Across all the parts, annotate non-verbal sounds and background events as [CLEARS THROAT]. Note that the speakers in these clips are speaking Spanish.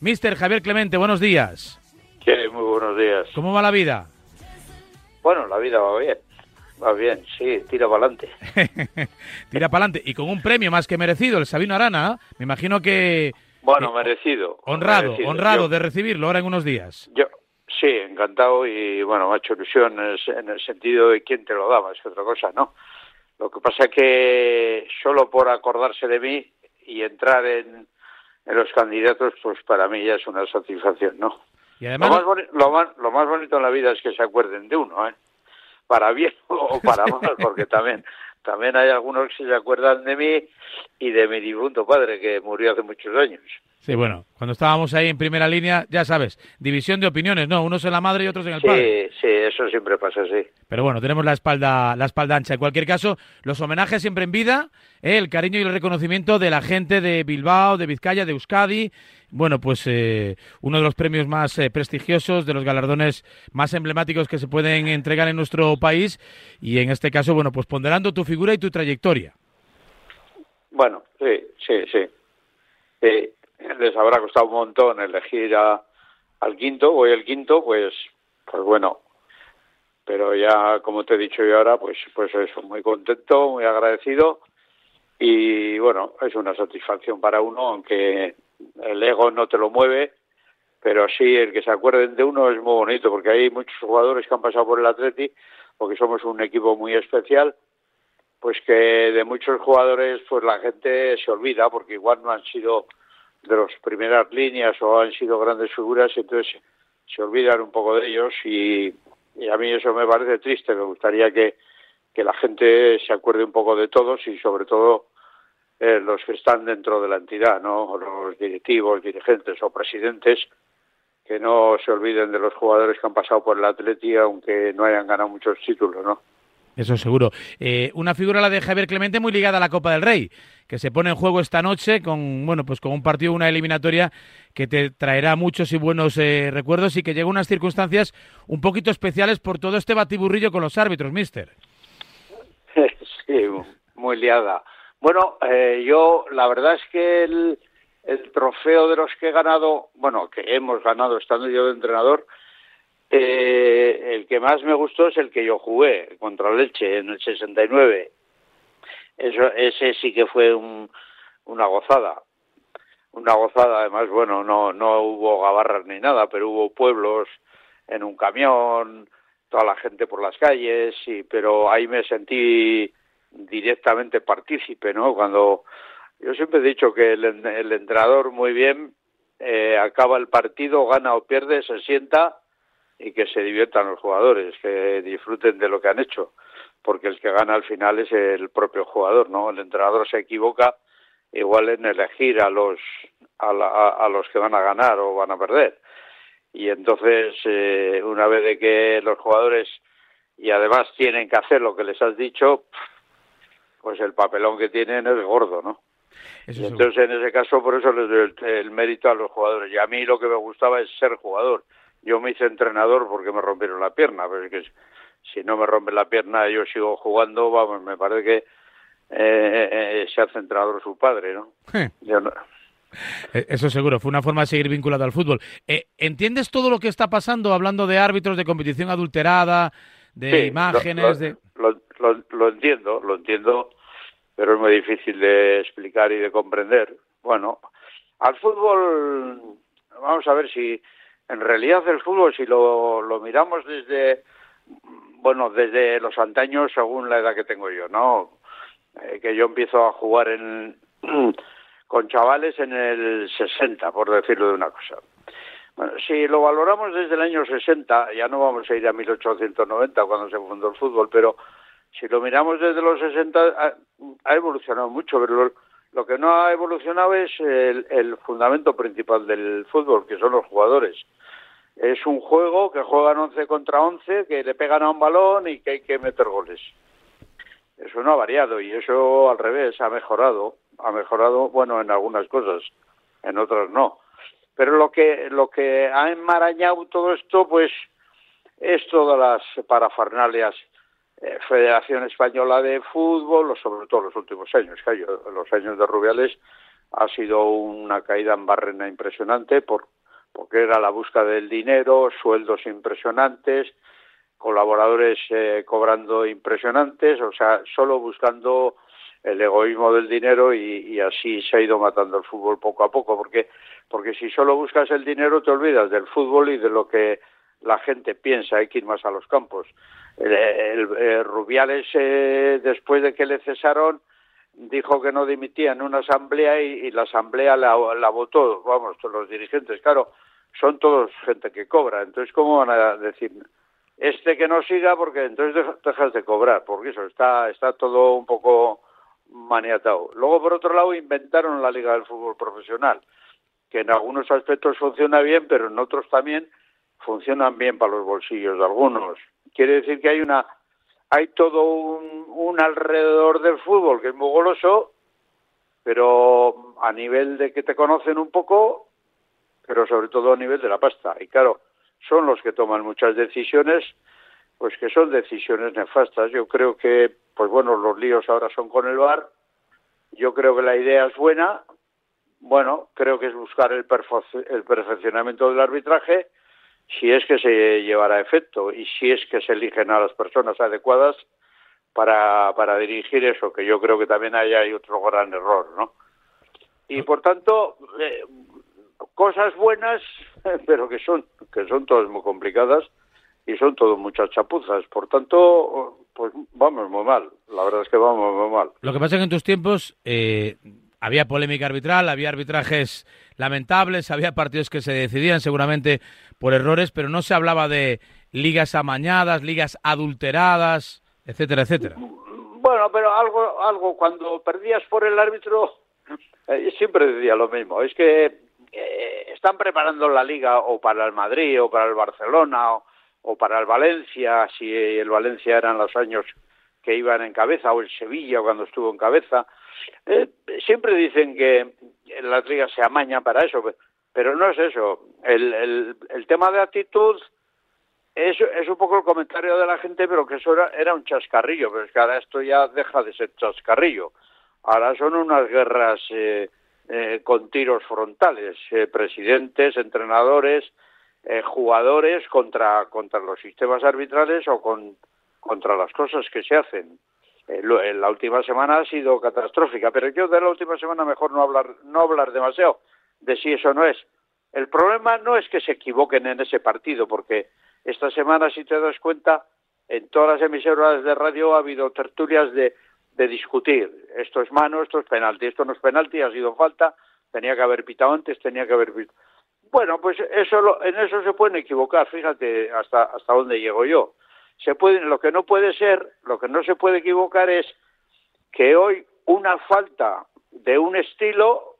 Mister Javier Clemente, buenos días. Sí, muy buenos días. ¿Cómo va la vida? Bueno, la vida va bien. Va bien, sí, tira para adelante. [LAUGHS] tira para adelante. Y con un premio más que merecido, el Sabino Arana, me imagino que... Bueno, merecido. Honrado, honrado de recibirlo ahora en unos días. Yo, sí, encantado y bueno, me ha hecho ilusión en el, sentido de quién te lo daba, es otra cosa, ¿no? Lo que pasa es que solo por acordarse de mí y entrar en, en los candidatos, pues para mí ya es una satisfacción, ¿no? Y además... Lo más, lo, más, lo más bonito en la vida es que se acuerden de uno, ¿eh? Para bien [LAUGHS] o para mal, porque también también hay algunos que se acuerdan de mí y de mi difunto padre que murió hace muchos años. Sí, bueno, cuando estábamos ahí en primera línea, ya sabes, división de opiniones, ¿no? Unos en la madre y otros en el padre. Sí, sí, eso siempre pasa así. Pero bueno, tenemos la espalda, la espalda ancha. En cualquier caso, los homenajes siempre en vida, ¿eh? el cariño y el reconocimiento de la gente de Bilbao, de Vizcaya, de Euskadi. Bueno, pues eh, uno de los premios más eh, prestigiosos, de los galardones más emblemáticos que se pueden entregar en nuestro país. Y en este caso, bueno, pues ponderando tu figura y tu trayectoria. Bueno, sí, sí, sí. Les habrá costado un montón elegir a, al quinto, voy el quinto, pues, pues bueno, pero ya como te he dicho yo ahora, pues, pues eso, muy contento, muy agradecido. Y bueno, es una satisfacción para uno, aunque el ego no te lo mueve, pero sí el que se acuerden de uno es muy bonito, porque hay muchos jugadores que han pasado por el Atleti, porque somos un equipo muy especial, pues que de muchos jugadores pues la gente se olvida, porque igual no han sido de las primeras líneas o han sido grandes figuras, entonces se olvidan un poco de ellos y, a mí eso me parece triste, me gustaría que, que la gente se acuerde un poco de todos y sobre todo eh, los que están dentro de la entidad, ¿no? los directivos, dirigentes o presidentes, que no se olviden de los jugadores que han pasado por el Atleti, aunque no hayan ganado muchos títulos, ¿no? Eso seguro. Eh, una figura la de Javier Clemente muy ligada a la Copa del Rey, que se pone en juego esta noche con bueno pues con un partido, una eliminatoria que te traerá muchos y buenos eh, recuerdos y que llega a unas circunstancias un poquito especiales por todo este batiburrillo con los árbitros, Mister. [LAUGHS] Sí, muy liada. Bueno, eh, yo la verdad es que el, el trofeo de los que he ganado, bueno, que hemos ganado estando yo de entrenador, eh, el que más me gustó es el que yo jugué contra Leche en el 69. Eso, ese sí que fue una gozada. Una gozada, además, bueno, no, no hubo gabarras ni nada, pero hubo pueblos en un camión, toda la gente por las calles, y, pero ahí me sentí directamente partícipe, ¿no? Cuando yo siempre he dicho que el, el entrenador muy bien eh, acaba el partido, gana o pierde, se sienta y que se diviertan los jugadores, que disfruten de lo que han hecho, porque el que gana al final es el propio jugador, ¿no? El entrenador se equivoca igual en elegir a los a, a, los que van a ganar o van a perder. Y entonces, eh, una vez de que los jugadores y además tienen que hacer lo que les has dicho, pues el papelón que tienen es gordo, ¿no? y entonces en ese caso por eso les doy el, mérito a los jugadores. Y a mí lo que me gustaba es ser jugador yo me hice entrenador porque me rompieron la pierna, pero es que si no me rompen la pierna yo sigo jugando, vamos, me parece que eh, eh, se hace entrenador su padre, ¿no? Eh, eso seguro, fue una forma de seguir vinculado al fútbol. ¿Entiendes todo lo que está pasando hablando de árbitros, de competición adulterada, de imágenes? de... lo, entiendo, lo entiendo, pero es muy difícil de explicar y de comprender. Bueno, al fútbol, vamos a ver si en realidad el fútbol, si lo, lo miramos desde, bueno, desde los antaños, según la edad que tengo yo, ¿no? Eh, que yo empiezo a jugar en, [CLEARS THROAT] con chavales en el 60, por decirlo de una cosa. Bueno, si lo valoramos desde el año 60, ya no vamos a ir a 1890 cuando se fundó el fútbol, pero si lo miramos desde los 60 ha, evolucionado mucho, pero lo que no ha evolucionado es el, fundamento principal del fútbol, que son los jugadores. Es un juego que juegan 11 contra 11, que le pegan a un balón y que hay que meter goles. Eso no ha variado y eso al revés ha mejorado. Ha mejorado, bueno, en algunas cosas, en otras no. Pero lo que, lo que ha enmarañado todo esto, pues, es todas las parafernalias eh, Federación Española de Fútbol, sobre todo los últimos años, que los años de Rubiales ha sido una caída en barrena impresionante por, porque era la búsqueda del dinero, sueldos impresionantes, colaboradores eh, cobrando impresionantes, o sea, solo buscando el egoísmo del dinero y, así se ha ido matando el fútbol poco a poco, porque, porque si solo buscas el dinero te olvidas del fútbol y de lo que la gente piensa, hay que ir más a los campos. El, Rubiales, eh, después de que le cesaron, dijo que no dimitía en una asamblea y, la asamblea la, la, votó, vamos, los dirigentes, claro, son todos gente que cobra, entonces ¿cómo van a decir este que no siga porque entonces dejas de cobrar, porque eso está, está todo un poco maniatado. Luego, por otro lado, inventaron la Liga del Fútbol Profesional, que en algunos aspectos funciona bien, pero en otros también funcionan bien para los bolsillos de algunos. Quiere decir que hay una hay todo un, alrededor del fútbol que es muy goloso, pero a nivel de que te conocen un poco, pero sobre todo a nivel de la pasta. Y claro, son los que toman muchas decisiones, pues que son decisiones nefastas. Yo creo que, pues bueno, los líos ahora son con el VAR. Yo creo que la idea es buena. Bueno, creo que es buscar el, el perfeccionamiento del arbitraje si es que se llevará a efecto y si es que se eligen a las personas adecuadas para, para dirigir eso, que yo creo que también hay, hay otro gran error, ¿no? Y por tanto, eh, cosas buenas, [LAUGHS] pero que son, que son todas muy complicadas y son todas muchas chapuzas. Por tanto, pues vamos muy mal. La verdad es que vamos muy mal. Lo que pasa es que en tus tiempos eh, había polémica arbitral, había arbitrajes lamentables, había partidos que se decidían seguramente por errores, pero no se hablaba de ligas amañadas, ligas adulteradas, etcétera, etcétera. Bueno, pero algo, algo cuando perdías por el árbitro, eh, siempre decía lo mismo. Es que eh, están preparando la liga o para el Madrid o para el Barcelona o, o para el Valencia, si el Valencia eran los años que iban en cabeza, o el Sevilla cuando estuvo en cabeza. Eh, siempre dicen que la liga se amaña para eso, pero no es eso. El, el, el tema de actitud es, es, un poco el comentario de la gente, pero que eso era, era, un chascarrillo, pero es que ahora esto ya deja de ser chascarrillo. Ahora son unas guerras eh, eh, con tiros frontales, eh, presidentes, entrenadores, eh, jugadores contra, contra los sistemas arbitrales o con, contra las cosas que se hacen. Eh, la última semana ha sido catastrófica, pero yo de la última semana mejor no hablar, no hablar demasiado de si eso no es. El problema no es que se equivoquen en ese partido, porque esta semana, si te das cuenta, en todas las emisoras de radio ha habido tertulias de, de discutir. Esto es mano, esto es penalti, esto no es penalti, ha sido falta, tenía que haber pitado antes, tenía que haber pitado. Bueno, pues eso en eso se pueden equivocar, fíjate hasta hasta dónde llego yo se puede, lo que no puede ser, lo que no se puede equivocar es que hoy una falta de un estilo,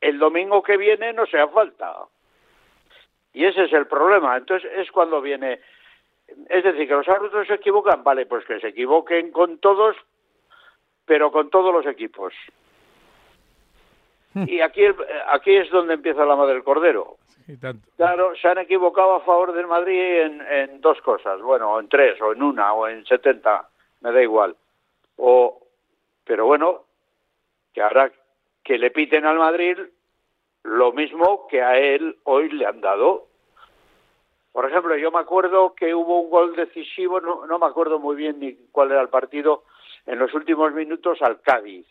el domingo que viene no sea falta. Y ese es el problema. Entonces es cuando viene, es decir, que los árbitros se equivocan, vale, pues que se equivoquen con todos, pero con todos los equipos. [LAUGHS] Y aquí, aquí es donde empieza la madre del cordero. Claro, se han equivocado a favor del Madrid en, en dos cosas, bueno, en tres, o en una, o en setenta, me da igual. O, pero bueno, que ahora que le piten al Madrid lo mismo que a él hoy le han dado. Por ejemplo, yo me acuerdo que hubo un gol decisivo, no, no me acuerdo muy bien ni cuál era el partido, en los últimos minutos al Cádiz.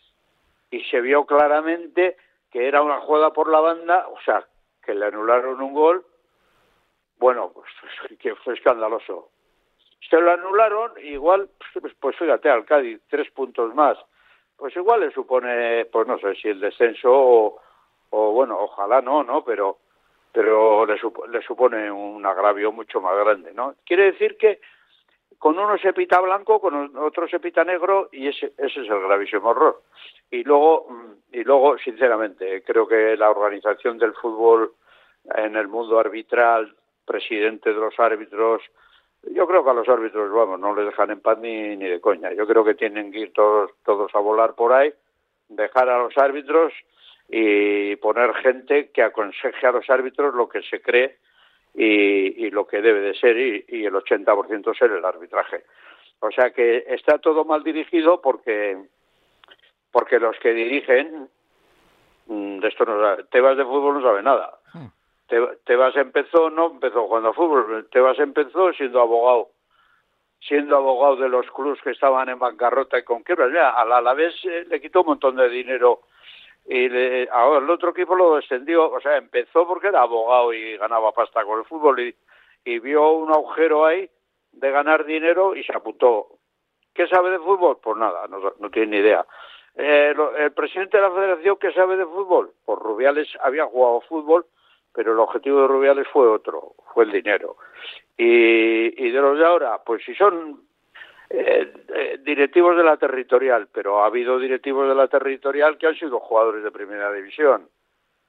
Y se vio claramente que era una jugada por la banda, o sea, que le anularon un gol, bueno, pues [LAUGHS] que fue escandaloso. Se lo anularon, igual, pues, pues fíjate, al Cádiz, tres puntos más. Pues igual le supone, pues no sé si el descenso o, o bueno, ojalá no, ¿no? Pero, pero le, le supone un agravio mucho más grande, ¿no? Quiere decir que con uno se pita blanco, con otro se pita negro y ese, ese es el gravísimo error. Y luego, y luego, sinceramente, creo que la organización del fútbol en el mundo arbitral, presidente de los árbitros, yo creo que a los árbitros, vamos, no les dejan en paz ni, ni de coña. Yo creo que tienen que ir todos, todos a volar por ahí, dejar a los árbitros y poner gente que aconseje a los árbitros lo que se cree y, y lo que debe de ser y, y el 80% ser el arbitraje. O sea que está todo mal dirigido porque porque los que dirigen mm, de esto no sabe. Tebas de fútbol no sabe nada. Hmm. Tebas empezó, no empezó jugando a fútbol, Tebas empezó siendo abogado siendo abogado de los clubes que estaban en bancarrota y con quiebras. Mira, al Alavés eh, le quitó un montón de dinero y le, ahora el otro equipo lo descendió, o sea, empezó porque era abogado y ganaba pasta con el fútbol y, y vio un agujero ahí de ganar dinero y se apuntó. ¿Qué sabe de fútbol? Pues nada, no, tiene ni idea. Eh, el presidente de la federación, ¿qué sabe de fútbol? Pues Rubiales había jugado fútbol, pero el objetivo de Rubiales fue otro, fue el dinero. Y, de los de ahora, pues si son eh, eh, directivos de la territorial, pero ha habido directivos de la territorial que han sido jugadores de primera división.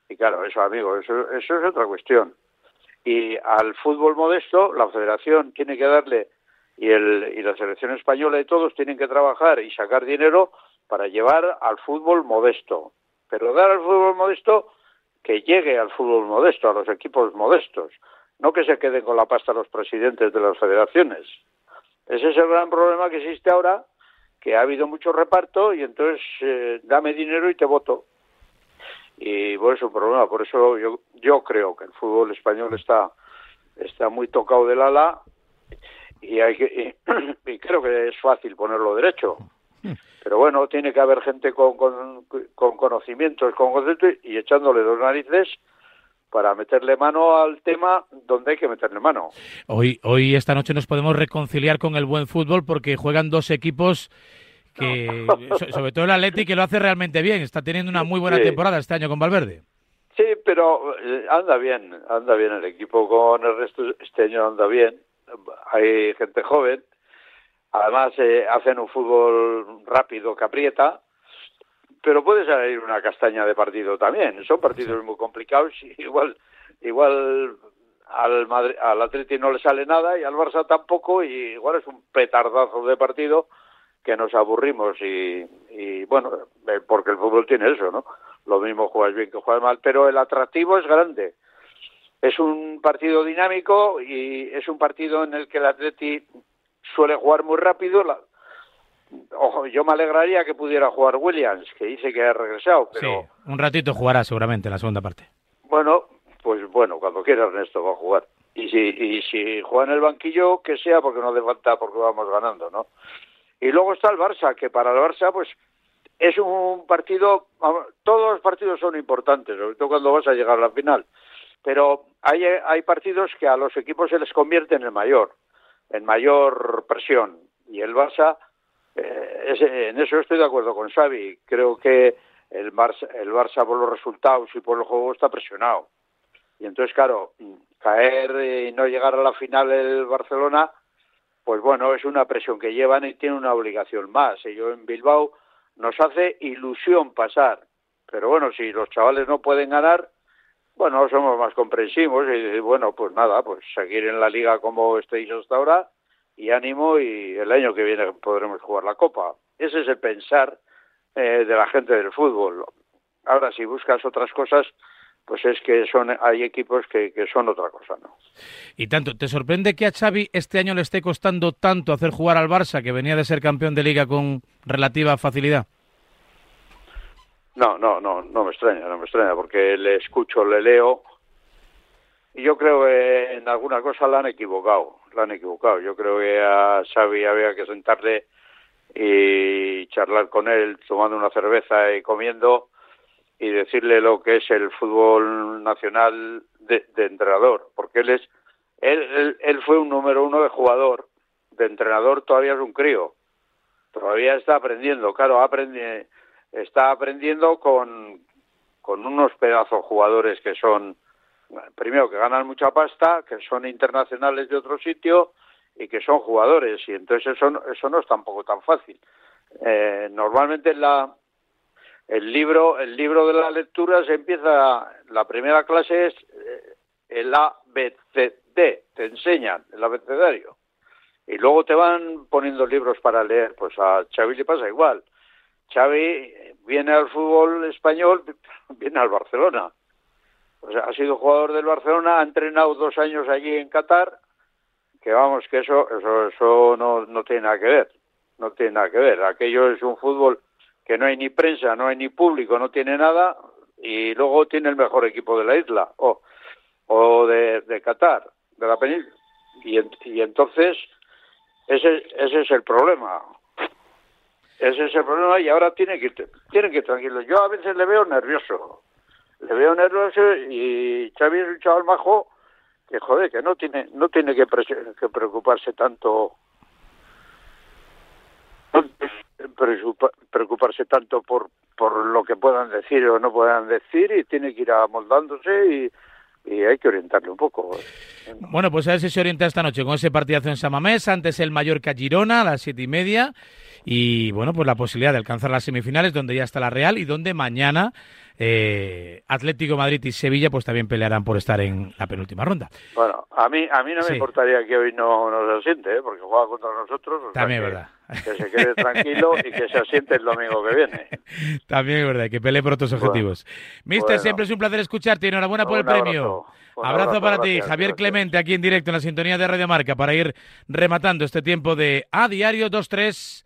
Y claro, eso, amigo, eso, eso es otra cuestión. Y al fútbol modesto, la federación tiene que darle, y, el, y la selección española y todos tienen que trabajar y sacar dinero para llevar al fútbol modesto. Pero dar al fútbol modesto que llegue al fútbol modesto, a los equipos modestos, no que se queden con la pasta los presidentes de las federaciones. Ese es el gran problema que existe ahora, que ha habido mucho reparto y entonces eh, dame dinero y te voto. Y eso es un problema, por eso yo, yo creo que el fútbol español está, está muy tocado del ala y, hay que, [CLEARS THROAT] y creo que es fácil ponerlo derecho. Pero bueno, tiene que haber gente con, con, con conocimientos, con conceptos y echándole dos narices para meterle mano al tema donde hay que meterle mano. Hoy, hoy esta noche nos podemos reconciliar con el buen fútbol porque juegan dos equipos que, sobre todo el Atleti, que lo hace realmente bien. Está teniendo una muy buena temporada este año con Valverde. Sí, pero eh, anda bien, anda bien el equipo con el resto. Este año anda bien. Hay gente joven Además, eh, hacen un fútbol rápido que aprieta, pero puede salir una castaña de partido también. Son partidos muy complicados y [LAUGHS] igual, igual al, Madrid, al Atleti no le sale nada y al Barça tampoco y igual es un petardazo de partido que nos aburrimos y, y bueno, eh, porque el fútbol tiene eso, ¿no? Lo mismo juegas bien que juegas mal, pero el atractivo es grande. Es un partido dinámico y es un partido en el que el Atleti suele jugar muy rápido. Ojo, yo me alegraría que pudiera jugar Williams, que dice que ha regresado, pero... Sí, un ratito jugará seguramente en la segunda parte. Bueno, pues bueno, cuando quiera Ernesto va a jugar. Y si, y si juega en el banquillo, que sea porque no hace falta, porque vamos ganando, ¿no? Y luego está el Barça, que para el Barça, pues es un partido, todos los partidos son importantes, sobre todo cuando vas a llegar a la final, pero hay, hay partidos que a los equipos se les convierte en el mayor en mayor presión. Y el Barça, eh, en eso estoy de acuerdo con Xavi. Creo que el Barça, el Barça por los resultados y por el juego está presionado. Y entonces, claro, caer y no llegar a la final el Barcelona, pues bueno, es una presión que llevan y tiene una obligación más. Ellos en Bilbao nos hace ilusión pasar. Pero bueno, si los chavales no pueden ganar, bueno, somos más comprensivos y bueno, pues nada, pues seguir en la liga como estéis hasta ahora y ánimo y el año que viene podremos jugar la Copa. Ese es el pensar eh, de la gente del fútbol. Ahora, si buscas otras cosas, pues es que son hay equipos que, que, son otra cosa, ¿no? Y tanto, ¿te sorprende que a Xavi este año le esté costando tanto hacer jugar al Barça, que venía de ser campeón de liga con relativa facilidad? No, no, no, no me extraña, no me extraña, porque le escucho, le leo, y yo creo que en alguna cosa la han equivocado, la han equivocado. Yo creo que a Xavi había que sentarle y charlar con él tomando una cerveza y comiendo y decirle lo que es el fútbol nacional de, entrenador, porque él es él, él, él, fue un número uno de jugador, de entrenador todavía es un crío, todavía está aprendiendo, claro, aprende, está aprendiendo con, con unos pedazos jugadores que son, primero, que ganan mucha pasta, que son internacionales de otro sitio y que son jugadores. Y entonces eso, eso no es tampoco tan fácil. Eh, normalmente la, el libro, el libro de la lectura se empieza, la primera clase es eh, el ABCD, te enseñan el abecedario. Y luego te van poniendo libros para leer, pues a Xavi le pasa igual. Xavi viene al fútbol español, [LAUGHS] viene al Barcelona. Sea, ha sido jugador del Barcelona, ha entrenado dos años allí en Qatar, que vamos, que eso, eso, eso no, no tiene nada que ver, no tiene nada que ver. Aquello es un fútbol que no hay ni prensa, no hay ni público, no tiene nada, y luego tiene el mejor equipo de la isla o, o de, de Qatar, de la península. Y, y entonces ese, ese es el problema. Ese es el problema y ahora tiene que tiene que tranquilo. Yo a veces le veo nervioso. Le veo nervioso y Xavi es un chaval majo que joder, que no tiene no tiene que, que preocuparse tanto preocuparse tanto por por lo que puedan decir o no puedan decir y tiene que ir amoldándose y, y hay que orientarle un poco. Bueno, pues a ver si se orienta esta noche con ese partidazo en Samamés, antes el Mallorca Girona a las siete y media y bueno, pues la posibilidad de alcanzar las semifinales donde ya está la Real y donde mañana eh, Atlético Madrid y Sevilla pues también pelearán por estar en la penúltima ronda. Bueno, a mí a mí no me importaría que hoy no, no se asiente, ¿eh? porque juega contra nosotros. también es verdad. Que se quede tranquilo y que se asiente el domingo que viene. [LAUGHS] También es verdad, que pelee por otros objetivos. Mister, siempre es un placer escucharte y enhorabuena por el premio. Abrazo, para ti, Javier Clemente, aquí en directo en la sintonía de Radio Marca, para ir rematando este tiempo de A Diario 2-3